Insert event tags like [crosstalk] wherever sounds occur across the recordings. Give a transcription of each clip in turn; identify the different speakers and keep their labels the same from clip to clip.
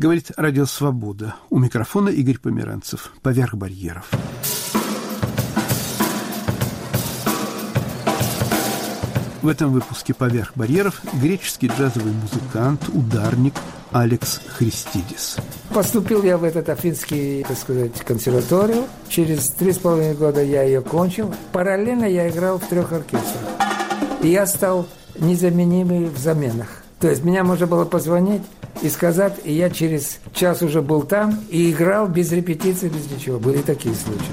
Speaker 1: Говорит Радио Свобода. У микрофона Игорь Померанцев. Поверх барьеров. В этом выпуске «Поверх барьеров» греческий джазовый музыкант, ударник Алекс Христидис.
Speaker 2: Поступил я в этот афинский, так сказать, консерваторию. Через три с половиной года я ее кончил. Параллельно я играл в трех оркестрах. И я стал незаменимый в заменах. То есть меня можно было позвонить и сказать, и я через час уже был там и играл без репетиции, без ничего. Были такие случаи.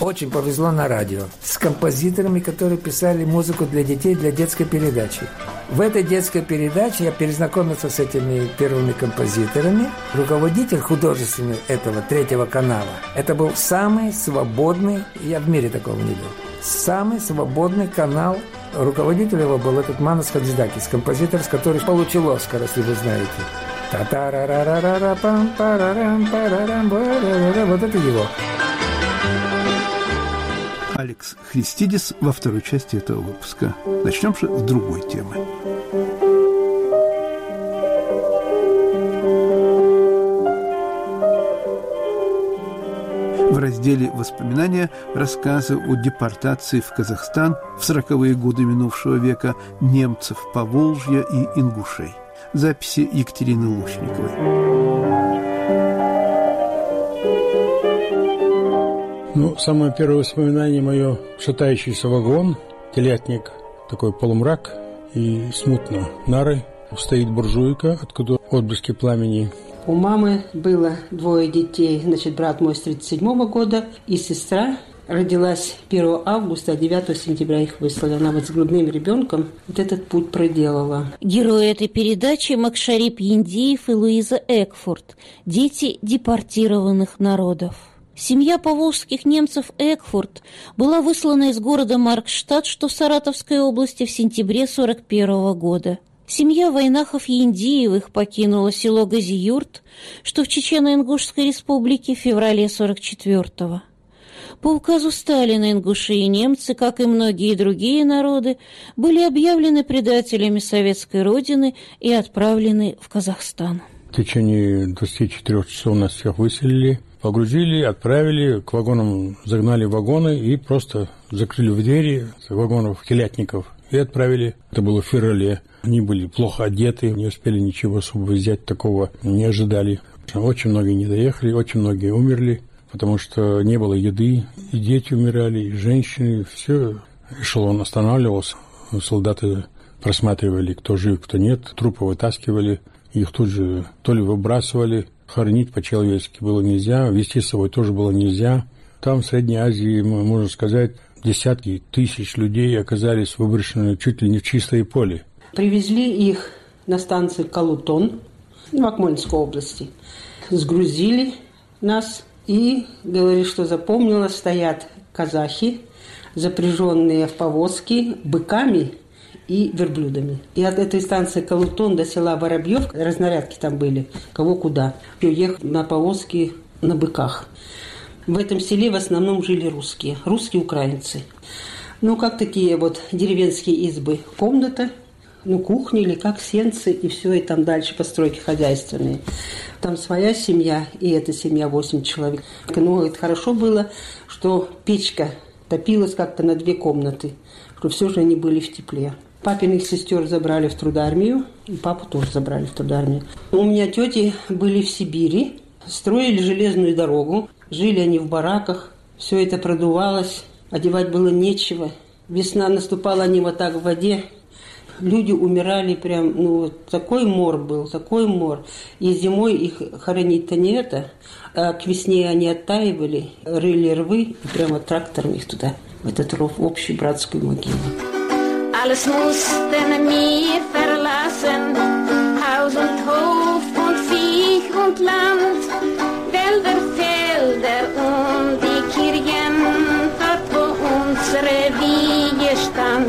Speaker 2: Очень повезло на радио с композиторами, которые писали музыку для детей, для детской передачи. В этой детской передаче я перезнакомился с этими первыми композиторами. Руководитель художественный этого третьего канала. Это был самый свободный, я в мире такого не видел, самый свободный канал. Руководитель его был этот Манас Хадзидакис, композитор, с который получил Оскар, если вы знаете. Вот это его.
Speaker 1: Алекс Христидис во второй части этого выпуска. Начнем же с другой темы. В разделе «Воспоминания» рассказы о депортации в Казахстан в сороковые годы минувшего века немцев Поволжья и ингушей. Записи Екатерины Лучниковой.
Speaker 3: Ну, самое первое воспоминание мое – шатающийся вагон, телятник, такой полумрак и смутно нары. Стоит буржуйка, откуда отблески пламени.
Speaker 4: У мамы было двое детей, значит, брат мой с 37 года и сестра родилась 1 августа, а 9 сентября их выслали. Она вот с грудным ребенком вот этот путь проделала.
Speaker 5: Герои этой передачи Макшарип Яндиев и Луиза Экфорд, дети депортированных народов. Семья поволжских немцев Экфорд была выслана из города Маркштадт, что в Саратовской области в сентябре 41 года. Семья Войнахов-Яндиевых покинула село Газиюрт, что в Чечено-Ингушской республике в феврале 44-го. По указу Сталина ингуши и немцы, как и многие другие народы, были объявлены предателями советской родины и отправлены в Казахстан.
Speaker 3: В течение 24 часов нас всех выселили, Погрузили, отправили, к вагонам загнали вагоны и просто закрыли в двери вагонов телятников и отправили. Это было в феврале. Они были плохо одеты, не успели ничего особо взять, такого не ожидали. Очень многие не доехали, очень многие умерли, потому что не было еды, и дети умирали, и женщины, все. Эшелон останавливался, солдаты просматривали, кто жив, кто нет, трупы вытаскивали, их тут же то ли выбрасывали, хоронить по-человечески было нельзя, вести с собой тоже было нельзя. Там, в Средней Азии, можно сказать, десятки тысяч людей оказались выброшены чуть ли не в чистое поле.
Speaker 4: Привезли их на станцию Калутон в Акмольской области. Сгрузили нас и говорили, что запомнила, стоят казахи, запряженные в повозки быками и верблюдами. И от этой станции Калутон до села Воробьев, разнарядки там были, кого куда. Уехал на повозке на быках. В этом селе в основном жили русские, русские украинцы. Ну, как такие вот деревенские избы. Комната, ну, кухня или как сенцы, и все, и там дальше постройки хозяйственные. Там своя семья, и эта семья 8 человек. Ну, это хорошо было, что печка топилась как-то на две комнаты, что все же они были в тепле. Папиных сестер забрали в трудармию, и папу тоже забрали в трудармию. У меня тети были в Сибири, строили железную дорогу, жили они в бараках, все это продувалось, одевать было нечего. Весна наступала, они вот так в воде, люди умирали прям, ну, вот такой мор был, такой мор. И зимой их хоронить-то не это, а к весне они оттаивали, рыли рвы, и прямо трактором их туда, в этот ров, в общую братскую могилу. Haus und Hof und Viech und Land, Wälder, Felder und die Kirchen, dort wo unsere Wiege stand.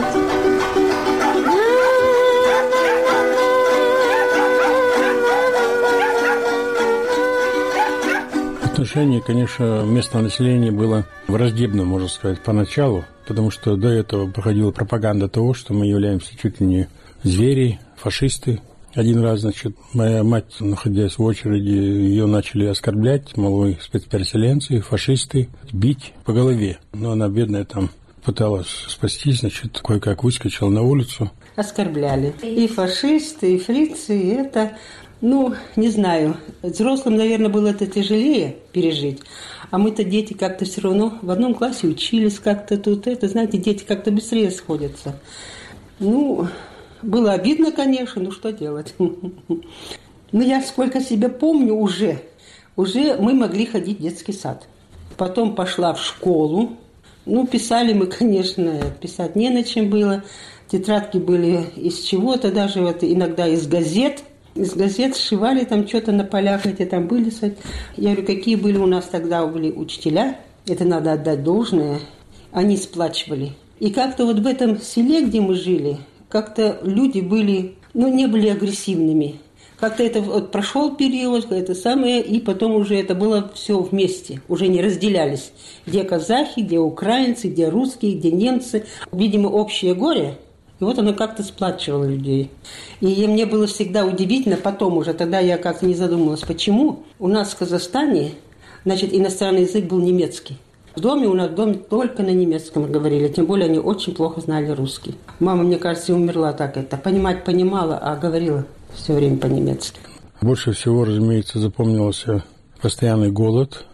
Speaker 3: Отношение, конечно, местного населения было враждебно, можно сказать, поначалу потому что до этого проходила пропаганда того, что мы являемся чуть ли не звери, фашисты. Один раз, значит, моя мать, находясь в очереди, ее начали оскорблять, мол, спецпереселенцы, фашисты, бить по голове. Но она, бедная, там пыталась спастись, значит, кое-как выскочила на улицу.
Speaker 4: Оскорбляли. И фашисты, и фрицы, и это... Ну, не знаю. Взрослым, наверное, было это тяжелее пережить. А мы-то дети как-то все равно в одном классе учились как-то тут. Это, знаете, дети как-то быстрее сходятся. Ну, было обидно, конечно, ну что делать. Но я сколько себя помню уже, уже мы могли ходить в детский сад. Потом пошла в школу. Ну, писали мы, [laughs] конечно, писать не на чем было. Тетрадки были из чего-то, даже вот иногда из газет. Из газет сшивали там что-то на полях, эти там были. Я говорю, какие были у нас тогда были учителя. Это надо отдать должное. Они сплачивали. И как-то вот в этом селе, где мы жили, как-то люди были, ну, не были агрессивными. Как-то это вот прошел период, это самое, и потом уже это было все вместе, уже не разделялись. Где казахи, где украинцы, где русские, где немцы. Видимо, общее горе, и вот оно как-то сплачивало людей. И мне было всегда удивительно, потом уже, тогда я как-то не задумалась, почему у нас в Казахстане, значит, иностранный язык был немецкий. В доме у нас в только на немецком говорили, тем более они очень плохо знали русский. Мама, мне кажется, умерла так это. Понимать понимала, а говорила все время по-немецки.
Speaker 3: Больше всего, разумеется, запомнился постоянный голод.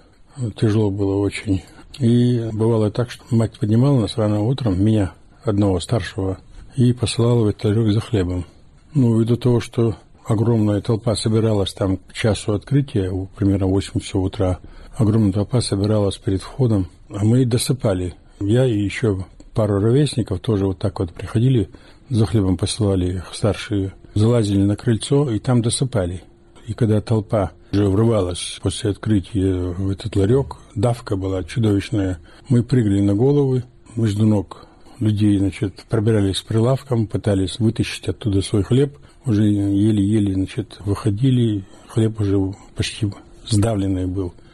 Speaker 3: Тяжело было очень. И бывало так, что мать поднимала нас рано утром, меня, одного старшего, и посылала в этот за хлебом. Ну, ввиду того, что огромная толпа собиралась там к часу открытия, примерно 8 часов утра, огромная толпа собиралась перед входом, а мы досыпали. Я и еще пару ровесников тоже вот так вот приходили, за хлебом посылали их старшие, залазили на крыльцо и там досыпали. И когда толпа уже врывалась после открытия в этот ларек, давка была чудовищная, мы прыгали на головы, между ног людей, значит, пробирались к прилавкам, пытались вытащить оттуда свой хлеб, уже еле-еле, значит, выходили, хлеб уже почти сдавленный был –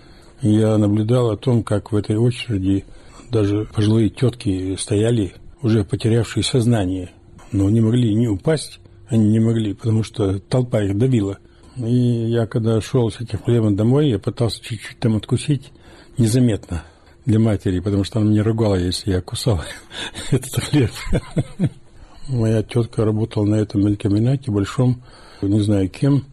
Speaker 3: я наблюдал о том, как в этой очереди даже пожилые тетки стояли, уже потерявшие сознание, но не могли не упасть, они не могли, потому что толпа их давила. И я, когда шел с этим хлебом домой, я пытался чуть-чуть там откусить незаметно для матери, потому что она меня ругала, если я кусал [laughs] этот хлеб. [laughs] Моя тетка работала на этом мелькоминате большом, не знаю кем,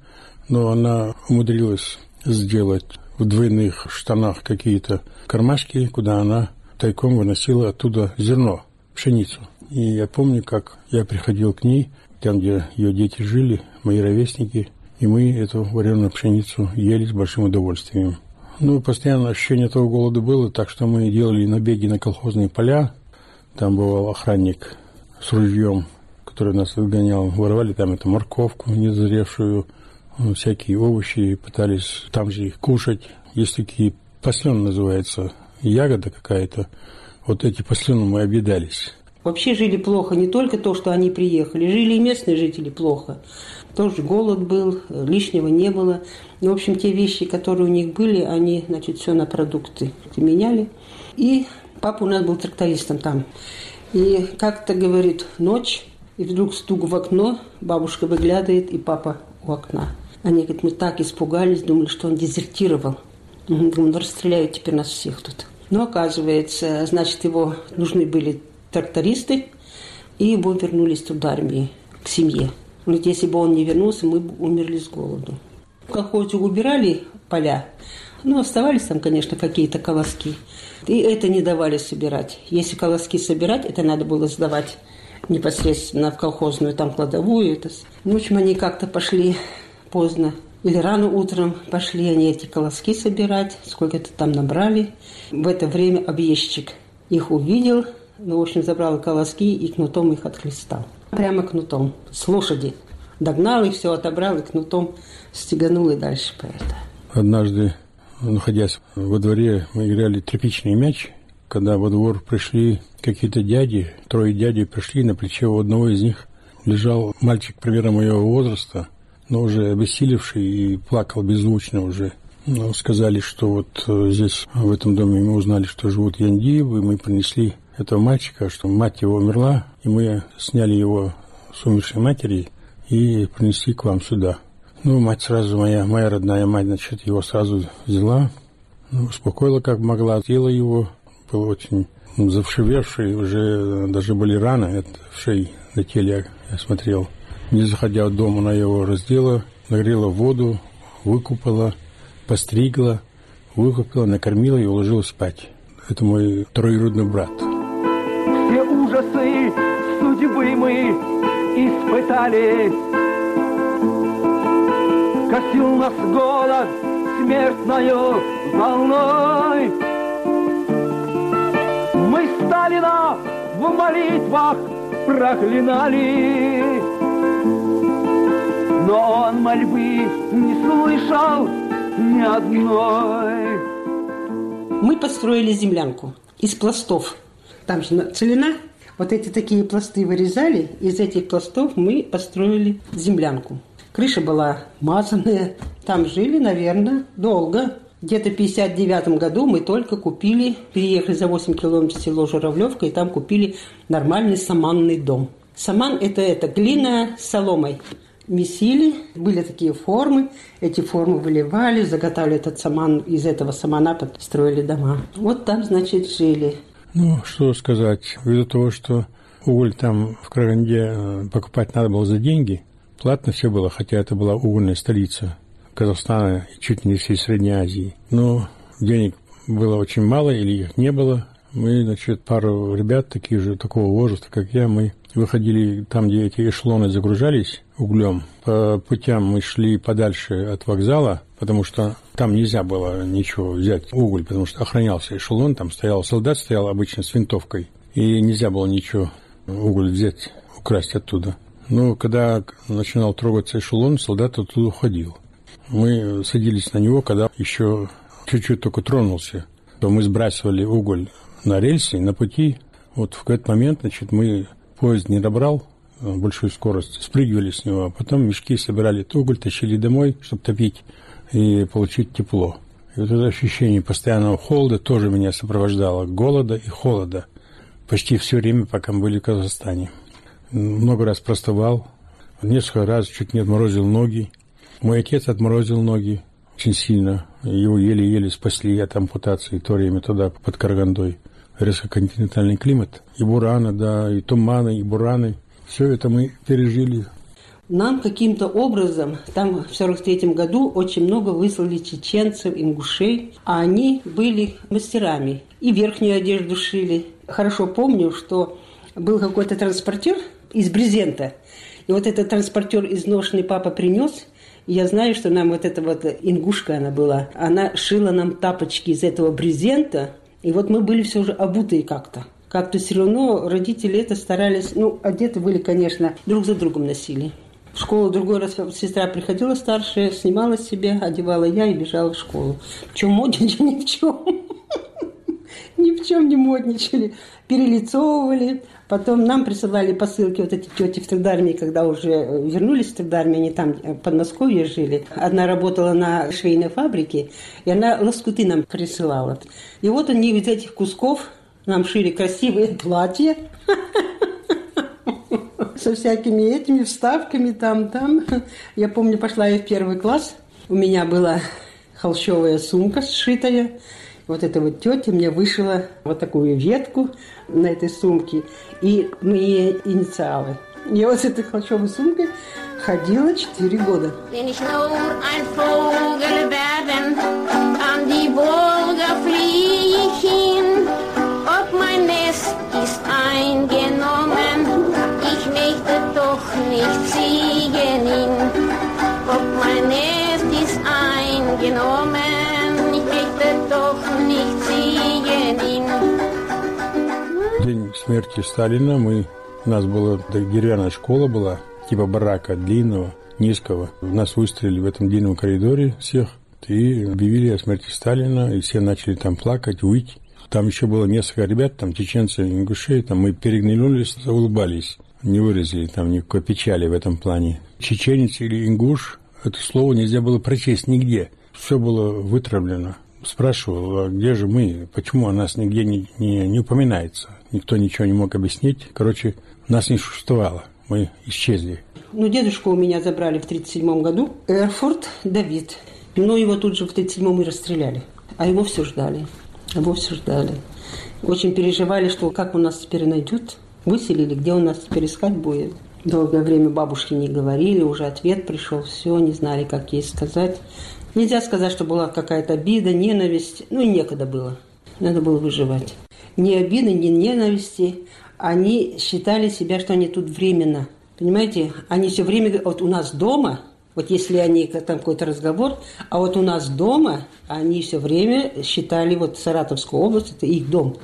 Speaker 3: но она умудрилась сделать в двойных штанах какие-то кармашки, куда она тайком выносила оттуда зерно, пшеницу. И я помню, как я приходил к ней, там, где ее дети жили, мои ровесники, и мы эту вареную пшеницу ели с большим удовольствием. Ну, постоянно ощущение этого голода было, так что мы делали набеги на колхозные поля. Там бывал охранник с ружьем, который нас выгонял. Воровали там эту морковку незревшую, всякие овощи, пытались там же их кушать. Есть такие послен называется, ягода какая-то. Вот эти послены мы объедались.
Speaker 4: Вообще жили плохо не только то, что они приехали, жили и местные жители плохо. Тоже голод был, лишнего не было. в общем, те вещи, которые у них были, они, значит, все на продукты меняли. И папа у нас был трактористом там. И как-то, говорит, ночь, и вдруг стук в окно, бабушка выглядывает, и папа у окна. Они говорят, мы так испугались, думали, что он дезертировал. Думаю, ну расстреляют теперь нас всех тут. Но оказывается, значит, его нужны были трактористы, и его вернулись туда армии, к семье. Вот если бы он не вернулся, мы бы умерли с голоду. В колхозе убирали поля, ну, оставались там, конечно, какие-то колоски. И это не давали собирать. Если колоски собирать, это надо было сдавать непосредственно в колхозную там кладовую. Это... Ну, в общем, они как-то пошли поздно или рано утром пошли они эти колоски собирать, сколько-то там набрали. В это время объездчик их увидел, ну, в общем, забрал колоски и кнутом их отхлестал. Прямо кнутом, с лошади. Догнал их, все отобрал и кнутом стеганул и дальше по это.
Speaker 3: Однажды, находясь во дворе, мы играли тряпичный мяч, когда во двор пришли какие-то дяди, трое дядей пришли, на плече у одного из них лежал мальчик примерно моего возраста – но уже обессилевший и плакал беззвучно уже. Но сказали, что вот э, здесь, в этом доме, мы узнали, что живут Яндиевы, мы принесли этого мальчика, что мать его умерла, и мы сняли его с умершей матери и принести к вам сюда. Ну, мать сразу, моя, моя родная мать, значит, его сразу взяла, ну, успокоила как могла, съела его, был очень завшивевший, уже даже были раны это в шее, на теле я смотрел. Не заходя в дом, она его раздела, нагрела воду, выкупала, постригла, выкупила, накормила и уложила спать. Это мой троюродный брат.
Speaker 6: Все ужасы судьбы мы испытали. Косил нас голод смертною волной. Мы Сталина в молитвах проклинали, но он мольбы не слышал ни одной.
Speaker 4: Мы построили землянку из пластов. Там же целина. Вот эти такие пласты вырезали. Из этих пластов мы построили землянку. Крыша была мазанная. Там жили, наверное, долго. Где-то в 59 году мы только купили, переехали за 8 километров в село Журавлевка, и там купили нормальный саманный дом. Саман – это, это глина с соломой. Месили, были такие формы, эти формы выливали, заготавливали этот саман, из этого самана строили дома. Вот там, значит, жили.
Speaker 3: Ну, что сказать, ввиду того, что уголь там в Караганде э, покупать надо было за деньги, платно все было, хотя это была угольная столица Казахстана и чуть не всей Средней Азии. Но денег было очень мало или их не было. Мы, значит, пару ребят таких же, такого возраста, как я, мы выходили там, где эти эшелоны загружались углем. По путям мы шли подальше от вокзала, потому что там нельзя было ничего взять, уголь, потому что охранялся эшелон, там стоял солдат, стоял обычно с винтовкой, и нельзя было ничего уголь взять, украсть оттуда. Но когда начинал трогаться эшелон, солдат оттуда уходил. Мы садились на него, когда еще чуть-чуть только тронулся. То мы сбрасывали уголь на рельсы, на пути. Вот в этот момент, значит, мы поезд не добрал э, большую скорость, спрыгивали с него, а потом мешки собирали уголь, тащили домой, чтобы топить и получить тепло. И вот это ощущение постоянного холода тоже меня сопровождало, голода и холода. Почти все время, пока мы были в Казахстане. Много раз простывал, несколько раз чуть не отморозил ноги. Мой отец отморозил ноги очень сильно. Его еле-еле спасли от ампутации то время туда, под Карагандой. Резкоконтинентальный климат. И бураны, да, и туманы, и бураны. Все это мы пережили.
Speaker 4: Нам каким-то образом, там в 43 году очень много выслали чеченцев, ингушей, а они были мастерами. И верхнюю одежду шили. Хорошо помню, что был какой-то транспортер из брезента. И вот этот транспортер изношенный папа принес – я знаю, что нам вот эта вот ингушка она была, она шила нам тапочки из этого брезента, и вот мы были все же обутые как-то. Как-то все равно родители это старались, ну, одеты были, конечно, друг за другом носили. В школу другой раз сестра приходила старшая, снимала себе, одевала я и бежала в школу. В чем модничали? [laughs] Ни в чем. Ни в чем не модничали. Перелицовывали, Потом нам присылали посылки вот эти тети в Тридармии, когда уже э, вернулись в Тридармию, они там э, в Подмосковье жили. Одна работала на швейной фабрике, и она лоскуты нам присылала. И вот они из этих кусков нам шили красивые платья [laughs] со всякими этими вставками там-там. Я помню, пошла я в первый класс, у меня была холщовая сумка сшитая, вот эта вот тетя мне вышила вот такую ветку на этой сумке и мои инициалы. Я вот с этой холщовой сумкой ходила четыре года.
Speaker 3: Смерти Сталина мы у нас была деревянная школа была, типа барака, длинного, низкого. Нас выстрелили в этом длинном коридоре всех и объявили о смерти Сталина, и все начали там плакать, выть. Там еще было несколько ребят, там чеченцы, ингушей, там мы перегнулись, улыбались, не выразили там никакой печали в этом плане. Чеченец или ингуш, это слово нельзя было прочесть нигде. Все было вытравлено спрашивал, а где же мы, почему о нас нигде не, не, не упоминается. Никто ничего не мог объяснить. Короче, нас не существовало. мы исчезли.
Speaker 4: Ну, дедушку у меня забрали в 1937 году. Эрфурт Давид. Но его тут же в 1937 и расстреляли. А его все ждали. Его все ждали. Очень переживали, что как у нас теперь найдут. Выселили, где у нас теперь искать будет. Долгое время бабушки не говорили, уже ответ пришел, все, не знали, как ей сказать. Нельзя сказать, что была какая-то обида, ненависть. Ну и некогда было. Надо было выживать. Ни обиды, ни ненависти. Они считали себя, что они тут временно. Понимаете, они все время, вот у нас дома, вот если они там какой-то разговор, а вот у нас дома они все время считали вот Саратовскую область это их дом.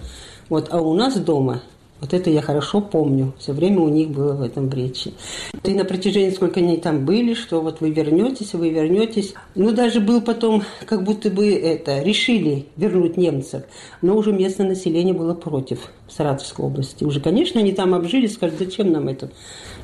Speaker 4: Вот, а у нас дома вот это я хорошо помню. Все время у них было в этом речи. И на протяжении, сколько они там были, что вот вы вернетесь, вы вернетесь. Ну, даже был потом, как будто бы это, решили вернуть немцев. Но уже местное население было против в Саратовской области. Уже, конечно, они там обжились, сказали, зачем нам это?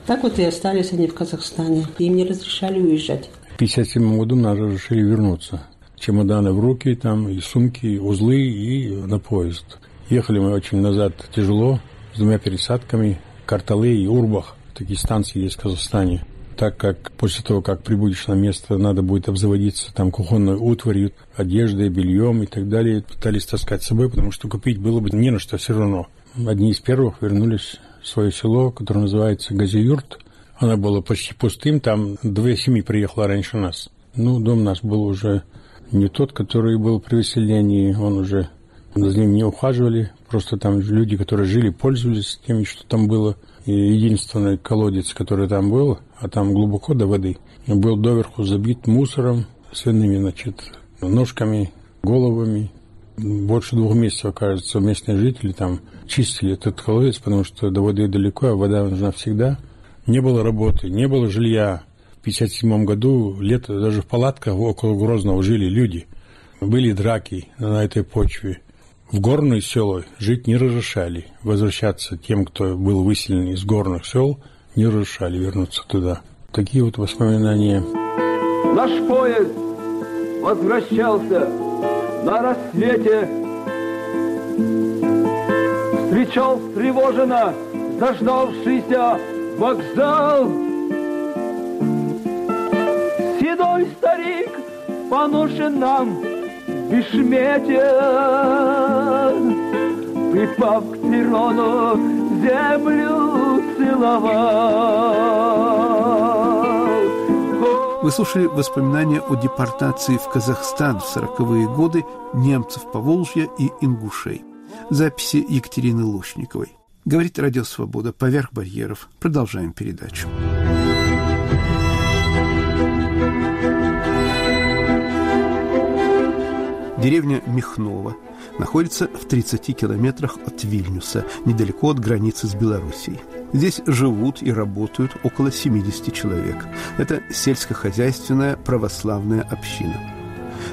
Speaker 4: Так вот и остались они в Казахстане. Им не разрешали уезжать.
Speaker 3: В 1957 году нас разрешили вернуться. Чемоданы в руки, там и сумки, и узлы, и на поезд. Ехали мы очень назад тяжело, двумя пересадками Карталы и Урбах. Такие станции есть в Казахстане. Так как после того, как прибудешь на место, надо будет обзаводиться там кухонной утварью, одеждой, бельем и так далее. Пытались таскать с собой, потому что купить было бы не на что все равно. Одни из первых вернулись в свое село, которое называется Газиюрт. Оно было почти пустым, там две семьи приехало раньше нас. Ну, дом наш был уже не тот, который был при выселении, он уже за ним не ухаживали, просто там люди, которые жили, пользовались тем, что там было. И единственный колодец, который там был, а там глубоко до воды, был доверху забит мусором, свиными, значит, ножками, головами. Больше двух месяцев, кажется, местные жители там чистили этот колодец, потому что до воды далеко, а вода нужна всегда. Не было работы, не было жилья. В 1957 году лето даже в палатках около Грозного жили люди. Были драки на этой почве. В горные села жить не разрешали. Возвращаться тем, кто был выселен из горных сел, не разрешали вернуться туда. Такие вот воспоминания.
Speaker 6: Наш поезд возвращался на рассвете. Встречал встревоженно заждавшийся вокзал. Седой старик поношен нам бешмете, припав к перрону, землю целовал.
Speaker 1: Вы слушали воспоминания о депортации в Казахстан в сороковые годы немцев Поволжья и ингушей. Записи Екатерины Лучниковой. Говорит Радио Свобода. Поверх барьеров. Продолжаем передачу. Деревня Михново находится в 30 километрах от Вильнюса, недалеко от границы с Белоруссией. Здесь живут и работают около 70 человек. Это сельскохозяйственная православная община.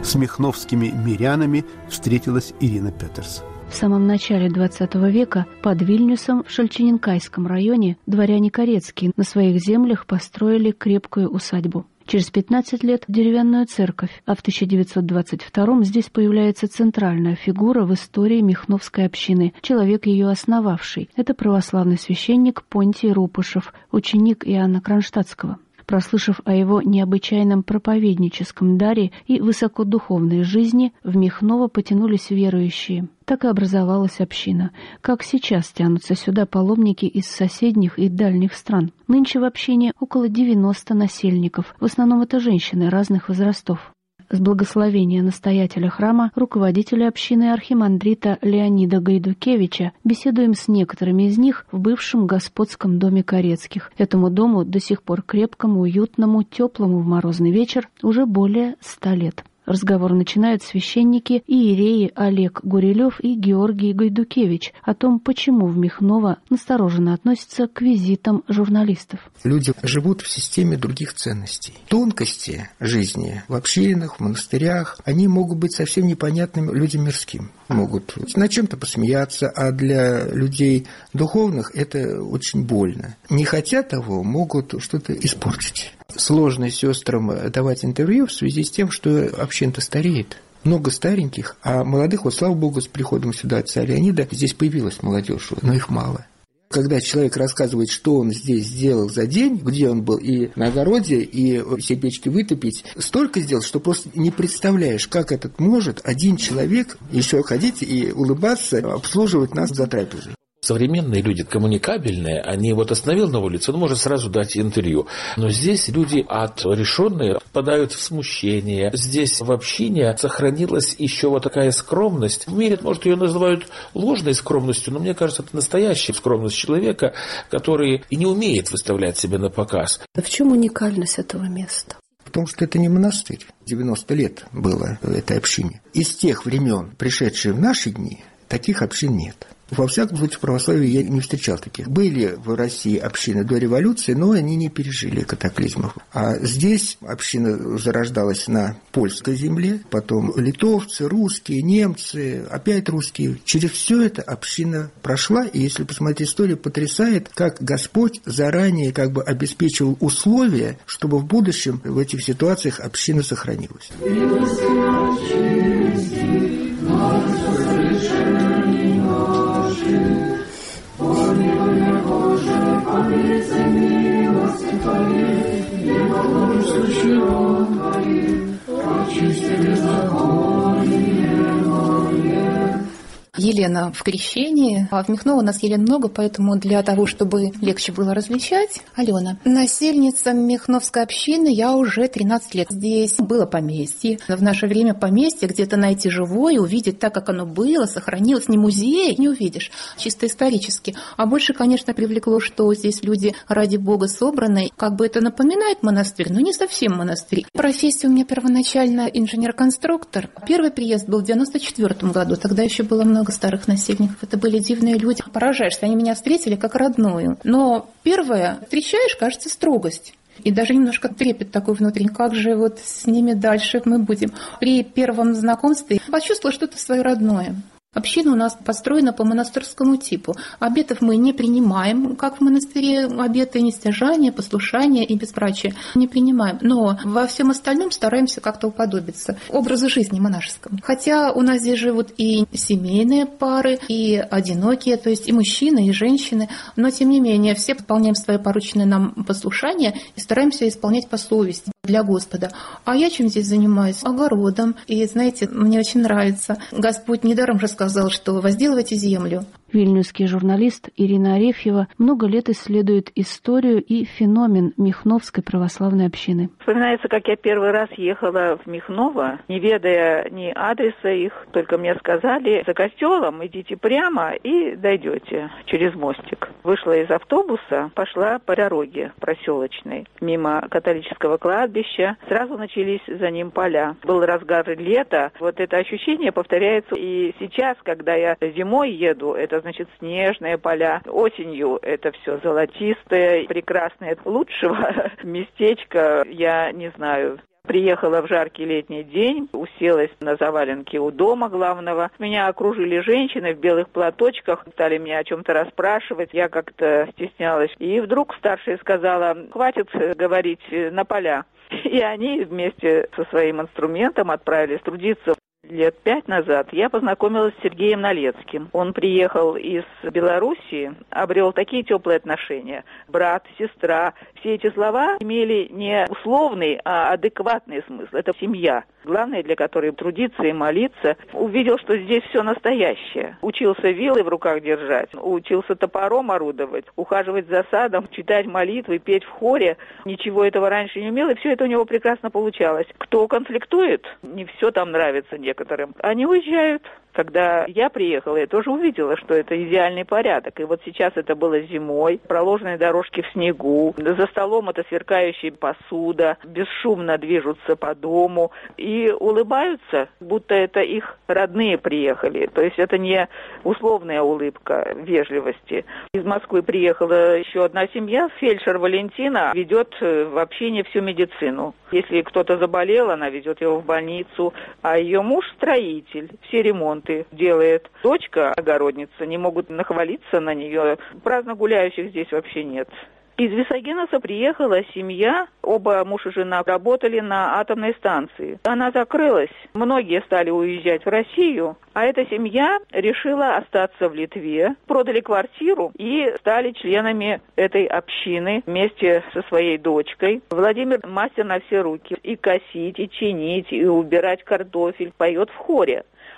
Speaker 1: С михновскими мирянами встретилась Ирина Петерс.
Speaker 7: В самом начале XX века под Вильнюсом в Шальчининкайском районе дворяне Корецкие на своих землях построили крепкую усадьбу. Через 15 лет деревянную церковь, а в 1922 здесь появляется центральная фигура в истории Михновской общины, человек ее основавший. Это православный священник Понтий Рупышев, ученик Иоанна Кронштадтского прослышав о его необычайном проповедническом даре и высокодуховной жизни, в Михново потянулись верующие. Так и образовалась община. Как сейчас тянутся сюда паломники из соседних и дальних стран. Нынче в общине около 90 насельников, в основном это женщины разных возрастов с благословения настоятеля храма, руководителя общины архимандрита Леонида Гайдукевича, беседуем с некоторыми из них в бывшем господском доме Корецких. Этому дому до сих пор крепкому, уютному, теплому в морозный вечер уже более ста лет. Разговор начинают священники и иереи Олег Гурилев и Георгий Гайдукевич о том, почему в Михново настороженно относятся к визитам журналистов.
Speaker 8: Люди живут в системе других ценностей. Тонкости жизни в общинах, в монастырях, они могут быть совсем непонятными людям мирским. Могут на чем-то посмеяться, а для людей духовных это очень больно. Не хотя того, могут что-то испортить сложно сестрам давать интервью в связи с тем, что община-то стареет. Много стареньких, а молодых, вот слава богу, с приходом сюда отца Леонида здесь появилась молодежь, но их мало. Когда человек рассказывает, что он здесь сделал за день, где он был, и на огороде, и все печки вытопить, столько сделал, что просто не представляешь, как этот может один человек еще ходить и улыбаться, обслуживать нас за трапезой
Speaker 9: современные люди коммуникабельные, они вот остановил на улице, он может сразу дать интервью. Но здесь люди отрешенные впадают в смущение. Здесь в общине сохранилась еще вот такая скромность. В мире, может, ее называют ложной скромностью, но мне кажется, это настоящая скромность человека, который и не умеет выставлять себя на показ.
Speaker 10: В чем уникальность этого места?
Speaker 8: В том, что это не монастырь. 90 лет было этой общине. Из тех времен, пришедшие в наши дни, таких общин нет. Во всяком случае, в православии я не встречал таких. Были в России общины до революции, но они не пережили катаклизмов. А здесь община зарождалась на польской земле, потом литовцы, русские, немцы, опять русские. Через все это община прошла, и если посмотреть историю, потрясает, как Господь заранее как бы обеспечивал условия, чтобы в будущем в этих ситуациях община сохранилась очисти беззаконие.
Speaker 10: Елена в крещении, а в Михново у нас Елен много, поэтому для того, чтобы легче было различать, Алена. Насельница Михновской общины я уже 13 лет. Здесь было поместье. В наше время поместье где-то найти живое, увидеть так, как оно было, сохранилось. Не музей, не увидишь, чисто исторически. А больше, конечно, привлекло, что здесь люди ради Бога собраны. Как бы это напоминает монастырь, но не совсем монастырь. Профессия у меня первоначально инженер-конструктор. Первый приезд был в 94 году, тогда еще было много много старых насельников. Это были дивные люди. Поражаешься, они меня встретили как родную. Но первое, встречаешь, кажется, строгость. И даже немножко трепет такой внутренний, как же вот с ними дальше мы будем. При первом знакомстве почувствовала что-то свое родное. Община у нас построена по монастырскому типу. Обетов мы не принимаем, как в монастыре обеты нестяжания, послушания и безбрачия не принимаем. Но во всем остальном стараемся как-то уподобиться образу жизни монашескому. Хотя у нас здесь живут и семейные пары, и одинокие, то есть и мужчины, и женщины. Но тем не менее все выполняем свои порученные нам послушания и стараемся исполнять по совести для Господа. А я чем здесь занимаюсь? Огородом. И знаете, мне очень нравится. Господь недаром же сказал, что возделывайте землю.
Speaker 7: Вильнюсский журналист Ирина Арефьева много лет исследует историю и феномен Михновской православной общины.
Speaker 11: Вспоминается, как я первый раз ехала в Михново, не ведая ни адреса их, только мне сказали, за костелом идите прямо и дойдете через мостик. Вышла из автобуса, пошла по дороге проселочной, мимо католического кладбища. Сразу начались за ним поля. Был разгар лета. Вот это ощущение повторяется и сейчас, когда я зимой еду, это значит снежные поля. Осенью это все золотистое, прекрасное. Лучшего [laughs] местечка я не знаю. Приехала в жаркий летний день, уселась на заваленке у дома главного. Меня окружили женщины в белых платочках, стали меня о чем-то расспрашивать. Я как-то стеснялась. И вдруг старшая сказала, хватит говорить на поля. [laughs] И они вместе со своим инструментом отправились трудиться лет пять назад я познакомилась с Сергеем Налецким. Он приехал из Белоруссии, обрел такие теплые отношения. Брат, сестра. Все эти слова имели не условный, а адекватный смысл. Это семья главное для которой трудиться и молиться, увидел, что здесь все настоящее. Учился вилы в руках держать, учился топором орудовать, ухаживать за садом, читать молитвы, петь в хоре. Ничего этого раньше не умел, и все это у него прекрасно получалось. Кто конфликтует, не все там нравится некоторым. Они уезжают, когда я приехала, я тоже увидела, что это идеальный порядок. И вот сейчас это было зимой, проложенные дорожки в снегу, за столом это сверкающая посуда, бесшумно движутся по дому и улыбаются, будто это их родные приехали. То есть это не условная улыбка вежливости. Из Москвы приехала еще одна семья, фельдшер Валентина ведет в общине всю медицину. Если кто-то заболел, она везет его в больницу, а ее муж строитель, все ремонты ремонты делает. Дочка огородница, не могут нахвалиться на нее. Праздно гуляющих здесь вообще нет. Из Висагеноса приехала семья, оба муж и жена работали на атомной станции. Она закрылась, многие стали уезжать в Россию, а эта семья решила остаться в Литве, продали квартиру и стали членами этой общины вместе со своей дочкой. Владимир мастер на все руки. И косить, и чинить, и убирать картофель, поет в хоре.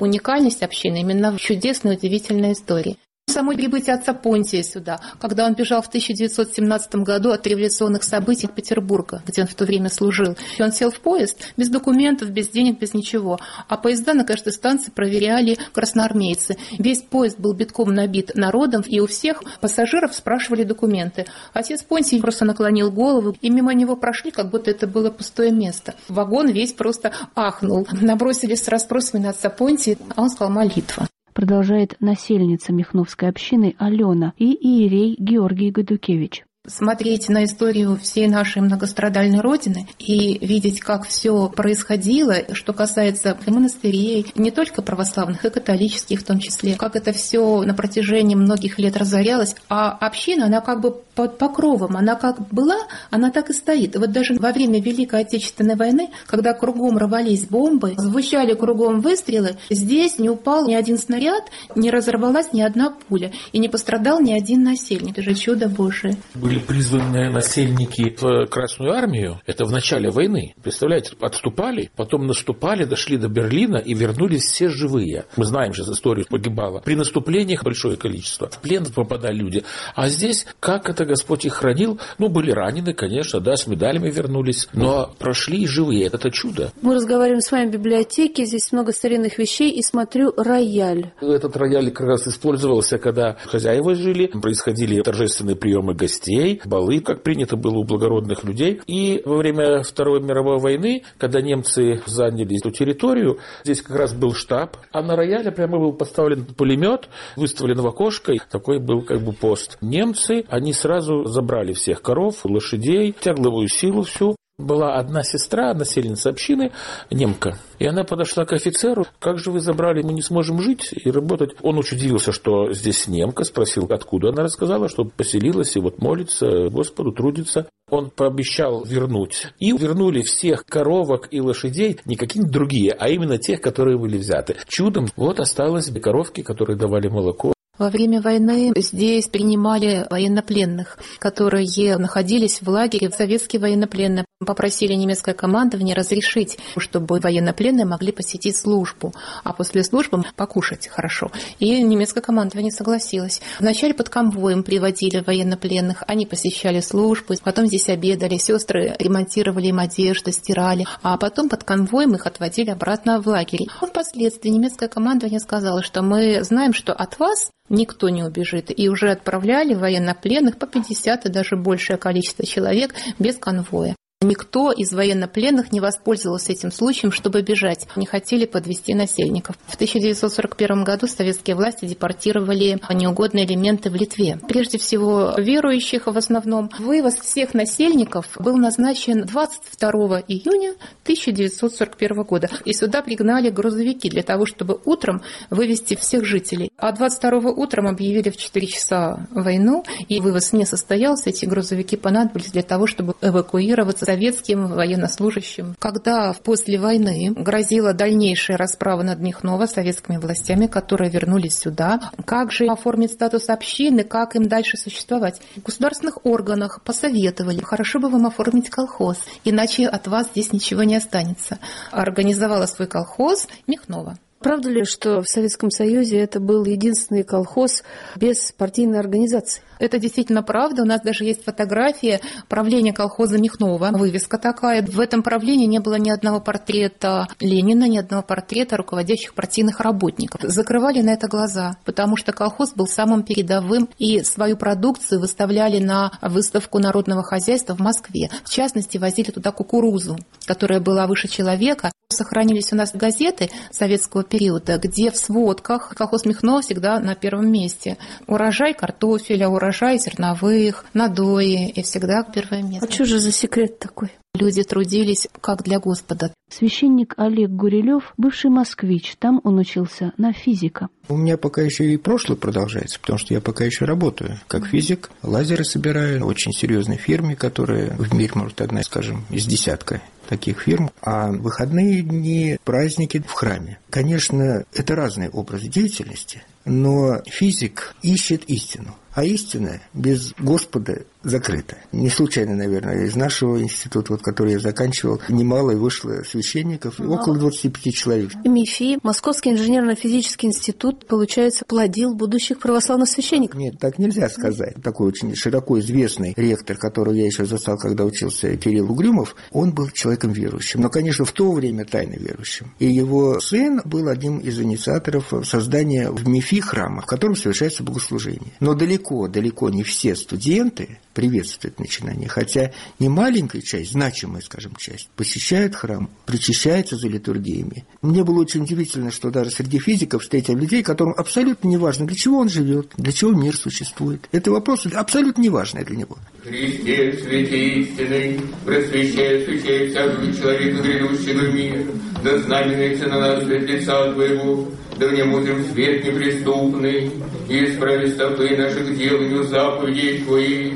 Speaker 10: Уникальность общины именно в чудесной, удивительной истории. Само прибытие отца Понтия сюда, когда он бежал в 1917 году от революционных событий Петербурга, где он в то время служил. И он сел в поезд без документов, без денег, без ничего. А поезда на каждой станции проверяли красноармейцы. Весь поезд был битком набит народом, и у всех пассажиров спрашивали документы. Отец Понтий просто наклонил голову, и мимо него прошли, как будто это было пустое место. Вагон весь просто ахнул. Набросились с расспросами на отца Понтия, а он сказал молитва
Speaker 7: продолжает насельница Михновской общины Алена и иерей Георгий Гадукевич
Speaker 10: смотреть на историю всей нашей многострадальной Родины и видеть, как все происходило, что касается монастырей, не только православных, и католических в том числе, как это все на протяжении многих лет разорялось, а община, она как бы под покровом, она как была, она так и стоит. Вот даже во время Великой Отечественной войны, когда кругом рвались бомбы, звучали кругом выстрелы, здесь не упал ни один снаряд, не разорвалась ни одна пуля, и не пострадал ни один насельник. Это же чудо Божие
Speaker 9: были призваны насельники в Красную армию, это в начале войны. Представляете, отступали, потом наступали, дошли до Берлина и вернулись все живые. Мы знаем же историю, погибало. При наступлениях большое количество. В плен попадали люди. А здесь, как это Господь их хранил, ну, были ранены, конечно, да, с медалями вернулись, но прошли живые. Это чудо.
Speaker 7: Мы разговариваем с вами в библиотеке, здесь много старинных вещей, и смотрю рояль.
Speaker 9: Этот рояль как раз использовался, когда хозяева жили, происходили торжественные приемы гостей, гостей, балы, как принято было у благородных людей. И во время Второй мировой войны, когда немцы заняли эту территорию, здесь как раз был штаб, а на рояле прямо был поставлен пулемет, выставлен в окошко, такой был как бы пост. Немцы, они сразу забрали всех коров, лошадей, тягловую силу всю, была одна сестра, насельница общины, немка. И она подошла к офицеру, как же вы забрали, мы не сможем жить и работать. Он удивился, что здесь немка, спросил, откуда. Она рассказала, что поселилась и вот молится Господу, трудится. Он пообещал вернуть. И вернули всех коровок и лошадей, не какие-нибудь другие, а именно тех, которые были взяты. Чудом вот осталось коровки, которые давали молоко.
Speaker 10: Во время войны здесь принимали военнопленных, которые находились в лагере. Советские военнопленные попросили немецкое командование разрешить, чтобы военнопленные могли посетить службу, а после службы покушать хорошо. И немецкое командование согласилось. Вначале под конвоем приводили военнопленных, они посещали службу, потом здесь обедали, сестры ремонтировали им одежду, стирали, а потом под конвоем их отводили обратно в лагерь. Впоследствии немецкое командование сказало, что мы знаем, что от вас никто не убежит. И уже отправляли военнопленных по 50 и даже большее количество человек без конвоя. Никто из военнопленных не воспользовался этим случаем, чтобы бежать. Не хотели подвести насельников. В 1941 году советские власти депортировали неугодные элементы в Литве. Прежде всего, верующих в основном. Вывоз всех насельников был назначен 22 июня 1941 года. И сюда пригнали грузовики для того, чтобы утром вывести всех жителей. А 22 утром объявили в 4 часа войну, и вывоз не состоялся. Эти грузовики понадобились для того, чтобы эвакуироваться советским военнослужащим. Когда после войны грозила дальнейшая расправа над Михново советскими властями, которые вернулись сюда, как же оформить статус общины, как им дальше существовать? В государственных органах посоветовали, хорошо бы вам оформить колхоз, иначе от вас здесь ничего не останется. Организовала свой колхоз Михнова.
Speaker 7: Правда ли, что в Советском Союзе это был единственный колхоз без партийной организации?
Speaker 10: Это действительно правда. У нас даже есть фотография правления колхоза Михнова. Вывеска такая. В этом правлении не было ни одного портрета Ленина, ни одного портрета руководящих партийных работников. Закрывали на это глаза, потому что колхоз был самым передовым, и свою продукцию выставляли на выставку народного хозяйства в Москве. В частности, возили туда кукурузу, которая была выше человека. Сохранились у нас газеты советского периода, где в сводках колхоз Михно всегда на первом месте. Урожай картофеля, урожай зерновых, надои, и всегда первое место.
Speaker 7: А что же за секрет такой?
Speaker 10: Люди трудились как для Господа.
Speaker 7: Священник Олег Гурилев, бывший москвич, там он учился на физика.
Speaker 8: У меня пока еще и прошлое продолжается, потому что я пока еще работаю как физик, лазеры собираю в очень серьезной фирме, которая в мире, может, одна, скажем, из десятка таких фирм, а выходные дни, праздники в храме. Конечно, это разный образ деятельности, но физик ищет истину. А истина без Господа закрыта. Не случайно, наверное, из нашего института, вот, который я заканчивал, немало и вышло священников,
Speaker 7: Ну,
Speaker 8: около 25 человек.
Speaker 7: МИФИ, Московский инженерно-физический институт, получается, плодил будущих православных священников.
Speaker 8: Нет, так нельзя сказать. Такой очень широко известный ректор, которого я еще застал, когда учился, Кирилл Угрюмов, он был человеком верующим, но, конечно, в то время тайно верующим. И его сын был одним из инициаторов создания в МИФИ храма, в котором совершается богослужение. Но далеко, далеко не все студенты приветствуют начинание, хотя не маленькая часть, значимая, скажем, часть, посещает храм, причащается за литургиями. Мне было очень удивительно, что даже среди физиков встретил людей, которым абсолютно не важно, для чего он живет, для чего мир существует. Это вопрос абсолютно неважный для него.
Speaker 12: Христе, святи истины, просвещай, освещай всякого человека, грядущего мир, да знаменуется на нас свет лица Твоего, да в нем утрем свет неприступный, и исправи стопы наших деланию заповедей Твоих,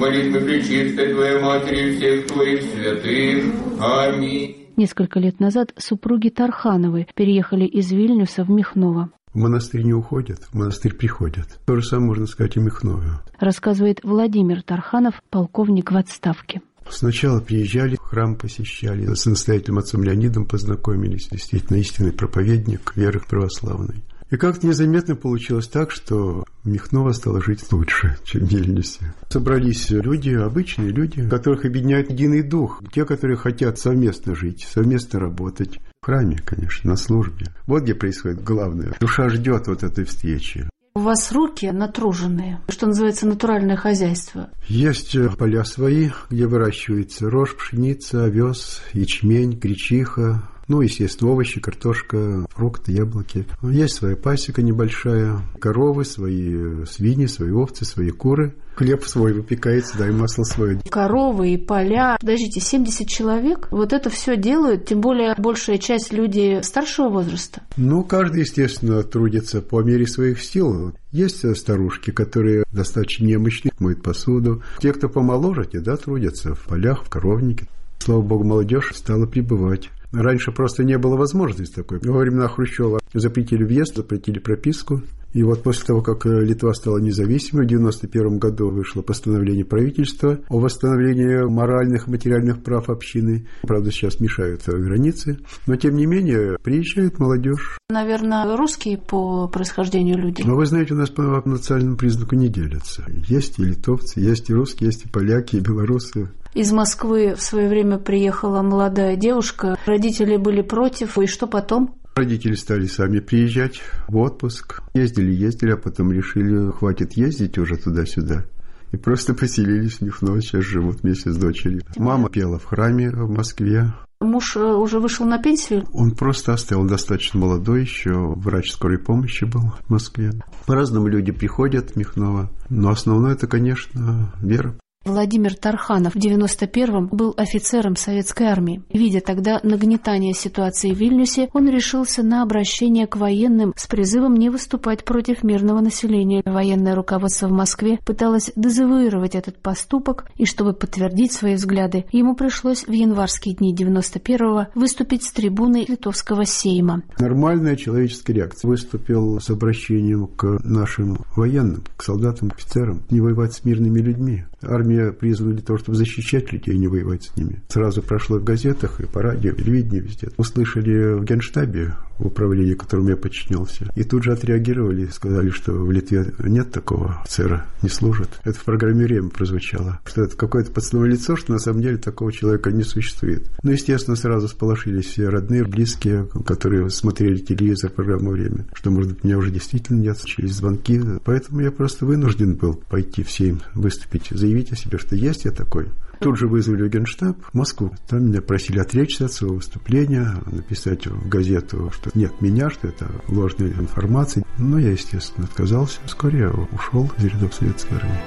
Speaker 12: молитвы пречистой Твоей Матери и всех Твоих святых. Аминь.
Speaker 7: Несколько лет назад супруги Тархановы переехали из Вильнюса в Михново.
Speaker 1: В монастырь не уходят, в монастырь приходят. То же самое можно сказать и Михнове.
Speaker 7: Рассказывает Владимир Тарханов, полковник в отставке.
Speaker 1: Сначала приезжали, храм посещали, с настоятелем отцом Леонидом познакомились, действительно истинный проповедник веры православной. И как-то незаметно получилось так, что Михнова стала жить лучше, чем в Вильнюсе. Собрались люди, обычные люди, которых объединяет единый дух. Те, которые хотят совместно жить, совместно работать. В храме, конечно, на службе. Вот где происходит главное. Душа ждет вот этой встречи.
Speaker 7: У вас руки натруженные, что называется натуральное хозяйство.
Speaker 1: Есть поля свои, где выращивается рожь, пшеница, овес, ячмень, гречиха, ну, естественно, овощи, картошка, фрукты, яблоки. Есть своя пасека небольшая, коровы, свои свиньи, свои овцы, свои куры. Хлеб свой выпекается, да, и масло свое.
Speaker 7: Коровы и поля. Подождите, 70 человек? Вот это все делают, тем более большая часть людей старшего возраста.
Speaker 1: Ну, каждый, естественно, трудится по мере своих сил. Есть э, старушки, которые достаточно немощные, моют посуду. Те, кто помоложе, те, да, трудятся в полях, в коровнике. Слава богу, молодежь стала прибывать. Раньше просто не было возможности такой. Во времена Хрущева запретили въезд, запретили прописку. И вот после того, как Литва стала независимой, в 1991 году вышло постановление правительства о восстановлении моральных и материальных прав общины. Правда, сейчас мешают границы. Но, тем не менее, приезжает молодежь.
Speaker 7: Наверное, русские по происхождению люди.
Speaker 1: Но вы знаете, у нас по национальному признаку не делятся. Есть и литовцы, есть и русские, есть и поляки, и белорусы.
Speaker 7: Из Москвы в свое время приехала молодая девушка. Родители были против. И что потом?
Speaker 1: Родители стали сами приезжать в отпуск. Ездили, ездили, а потом решили, хватит ездить уже туда-сюда. И просто поселились в Михново, сейчас живут вместе с дочерью. Мама пела в храме в Москве.
Speaker 7: Муж э, уже вышел на пенсию?
Speaker 1: Он просто оставил, достаточно молодой еще, врач скорой помощи был в Москве. По-разному люди приходят в Михново, но основное это, конечно, вера.
Speaker 7: Владимир Тарханов в 91-м был офицером советской армии. Видя тогда нагнетание ситуации в Вильнюсе, он решился на обращение к военным с призывом не выступать против мирного населения. Военное руководство в Москве пыталось дезавуировать этот поступок, и чтобы подтвердить свои взгляды, ему пришлось в январские дни 91-го выступить с трибуны Литовского сейма.
Speaker 1: Нормальная человеческая реакция. Выступил с обращением к нашим военным, к солдатам, офицерам, не воевать с мирными людьми. Армия призвана для того, чтобы защищать людей, а не воевать с ними. Сразу прошло в газетах и по радио, и телевидении везде. Услышали в Генштабе, в управлении, которому я подчинялся, и тут же отреагировали, сказали, что в Литве нет такого офицера, не служит. Это в программе «Время» прозвучало, что это какое-то подставное лицо, что на самом деле такого человека не существует. Ну, естественно, сразу сполошились все родные, близкие, которые смотрели телевизор, программу «Время», что, может быть, меня уже действительно нет, через звонки. Поэтому я просто вынужден был пойти всем выступить, заявить о себе, что есть я такой. Тут же вызвали в Генштаб в Москву. Там меня просили отречься от своего выступления, написать в газету, что нет меня, что это ложная информация. Но я, естественно, отказался. Вскоре я ушел из рядов советской армии.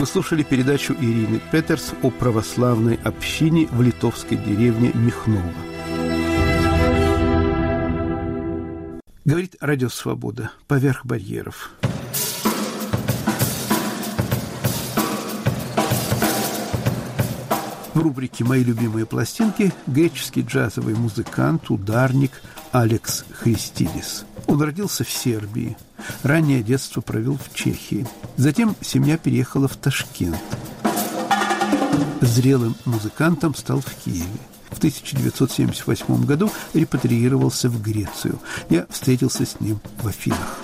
Speaker 13: Вы слушали передачу Ирины Петерс о православной общине в литовской деревне Михново. Говорит Радио Свобода. Поверх барьеров. В рубрике «Мои любимые пластинки» греческий джазовый музыкант, ударник Алекс Христидис. Он родился в Сербии. Раннее детство провел в Чехии. Затем семья переехала в Ташкент. Зрелым музыкантом стал в Киеве. В 1978 году репатриировался в Грецию. Я встретился с ним в Афинах.